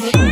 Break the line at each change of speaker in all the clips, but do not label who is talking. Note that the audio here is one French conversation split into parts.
music.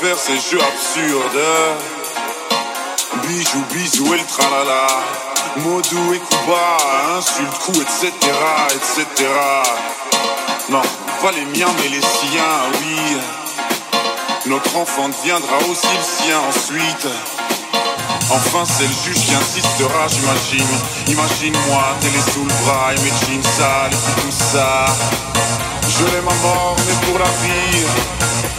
Faire ces jeux absurdes. Bijou, bisous et le tralala. Modou et Kuba, insulte, coup, etc., etc. Non, pas les miens, mais les siens, oui. Notre enfant deviendra aussi le sien ensuite. Enfin, c'est le juge qui insistera, j'imagine. Imagine-moi, télé sous le bras et mes jeans sales et tout ça. Je l'aime à mort, mais pour la vie,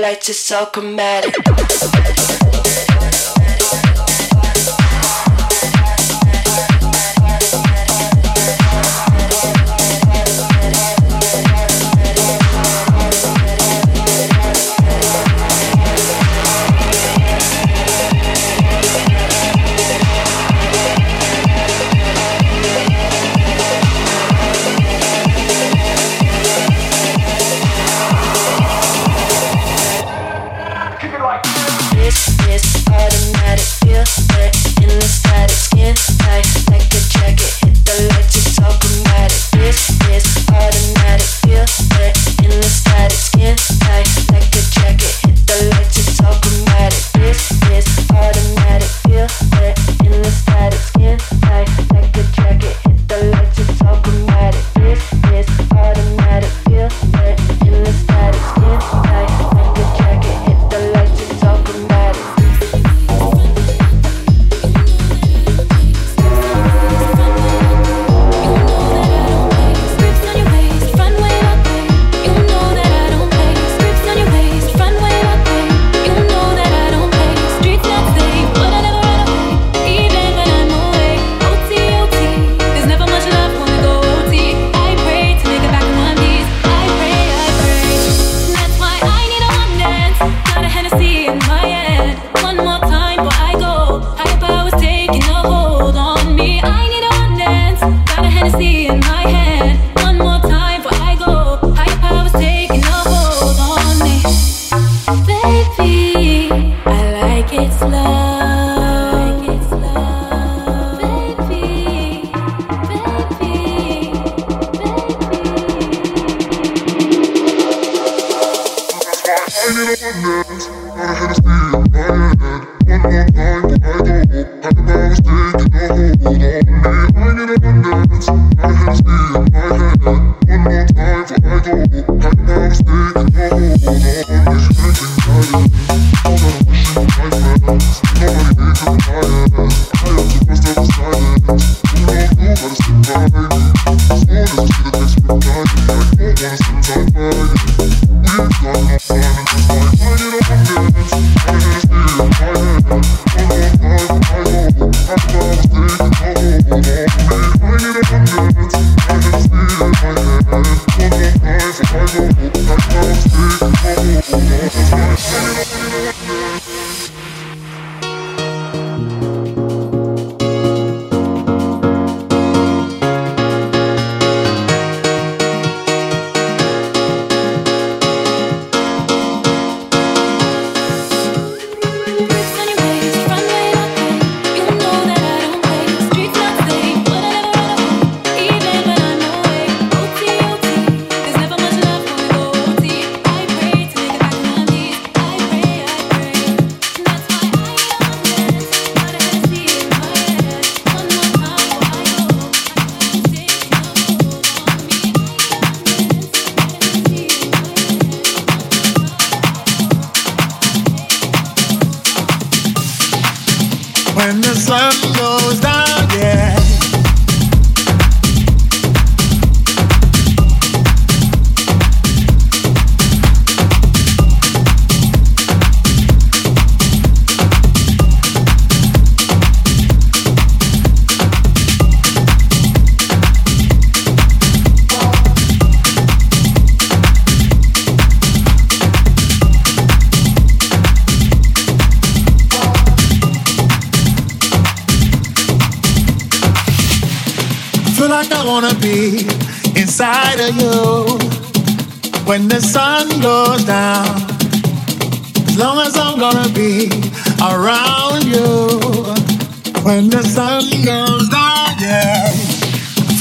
lights, it's all chromatic. I get on dance.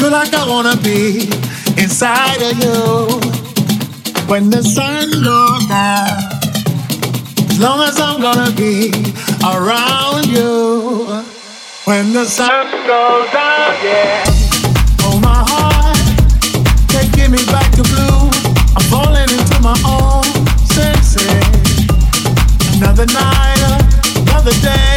feel like I wanna
be inside of you when the sun goes down. As long as I'm gonna be around you when the
sun goes down, yeah. Oh my heart, taking me back to blue. I'm falling into my
own senses. Another night, another day.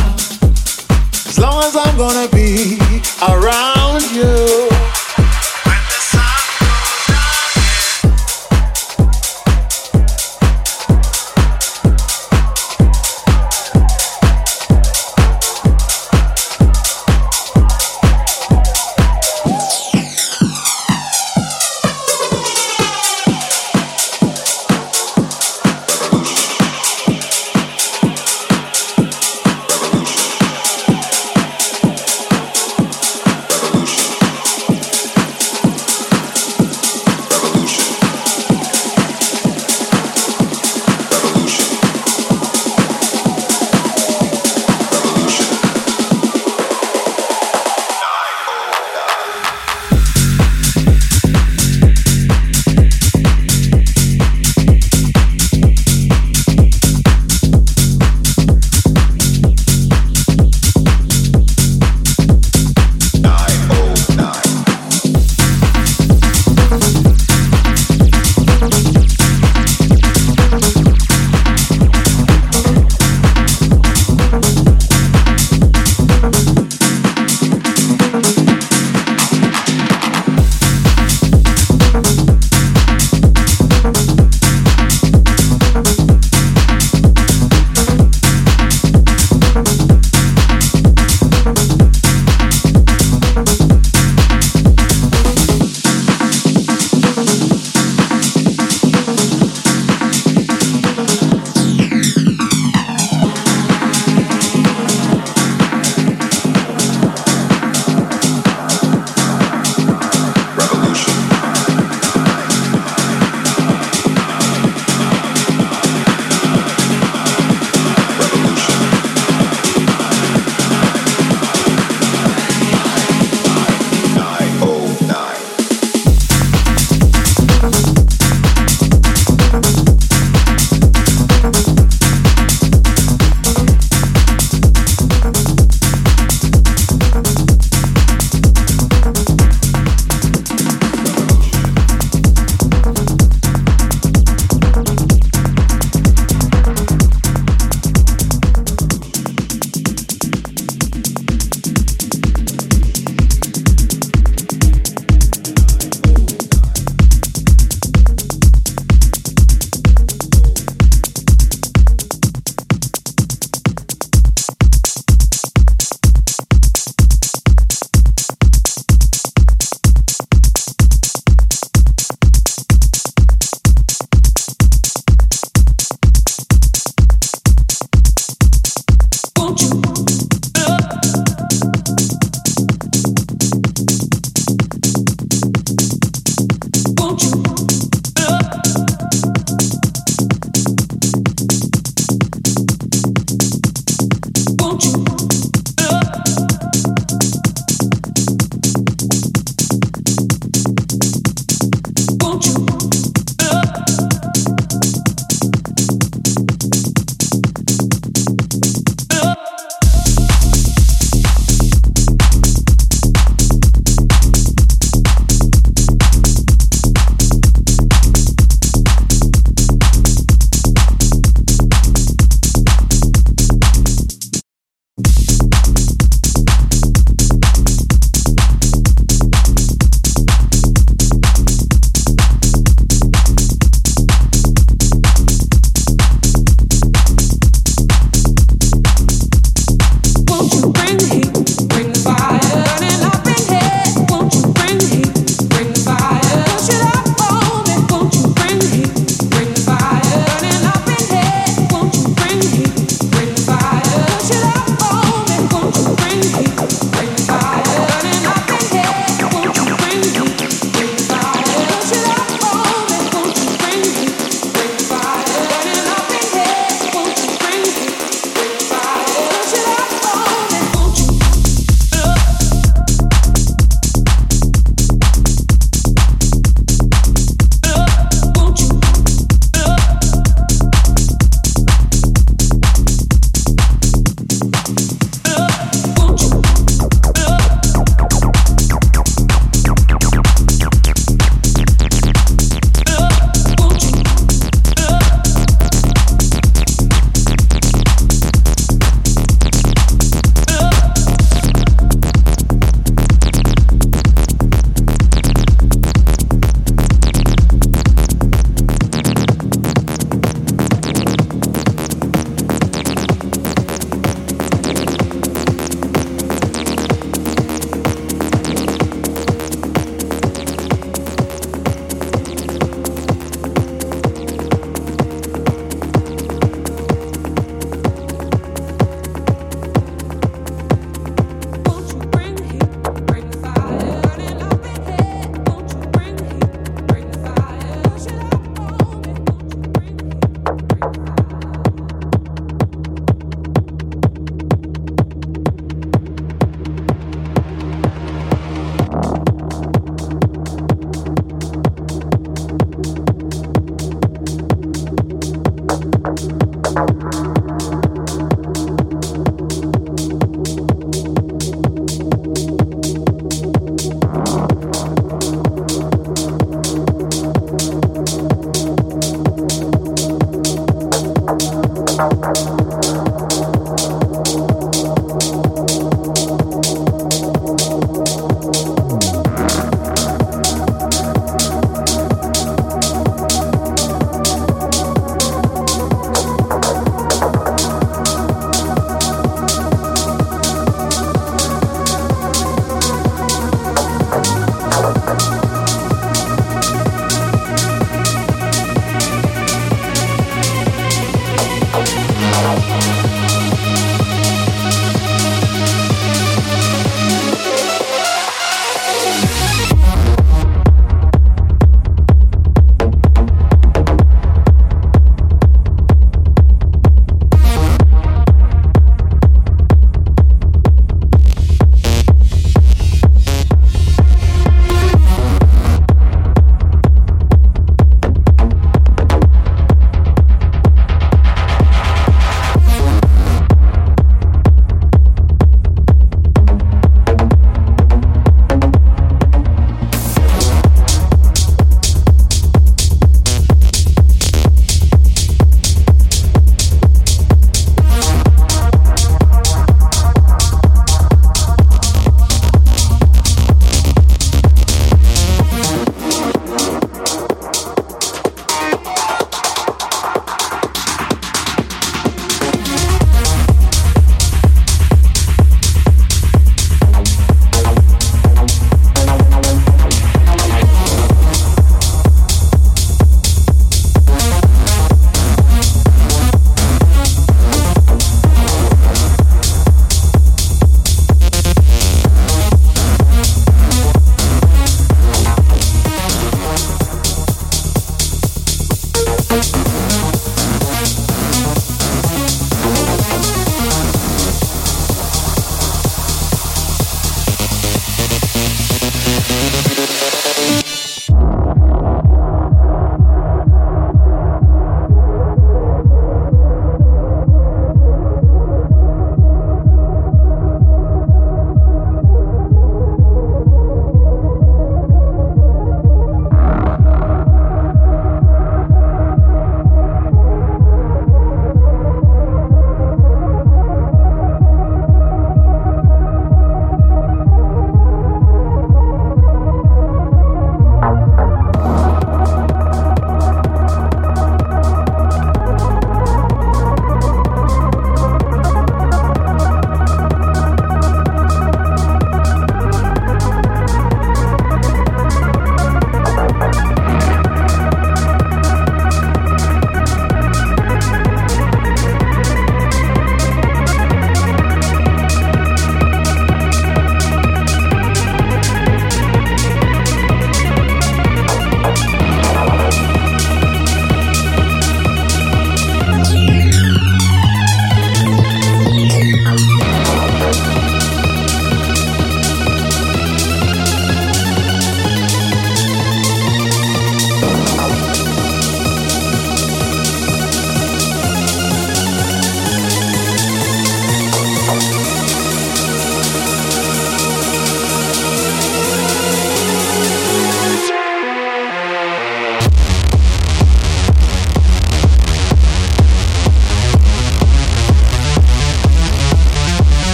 long as I'm gonna be around you.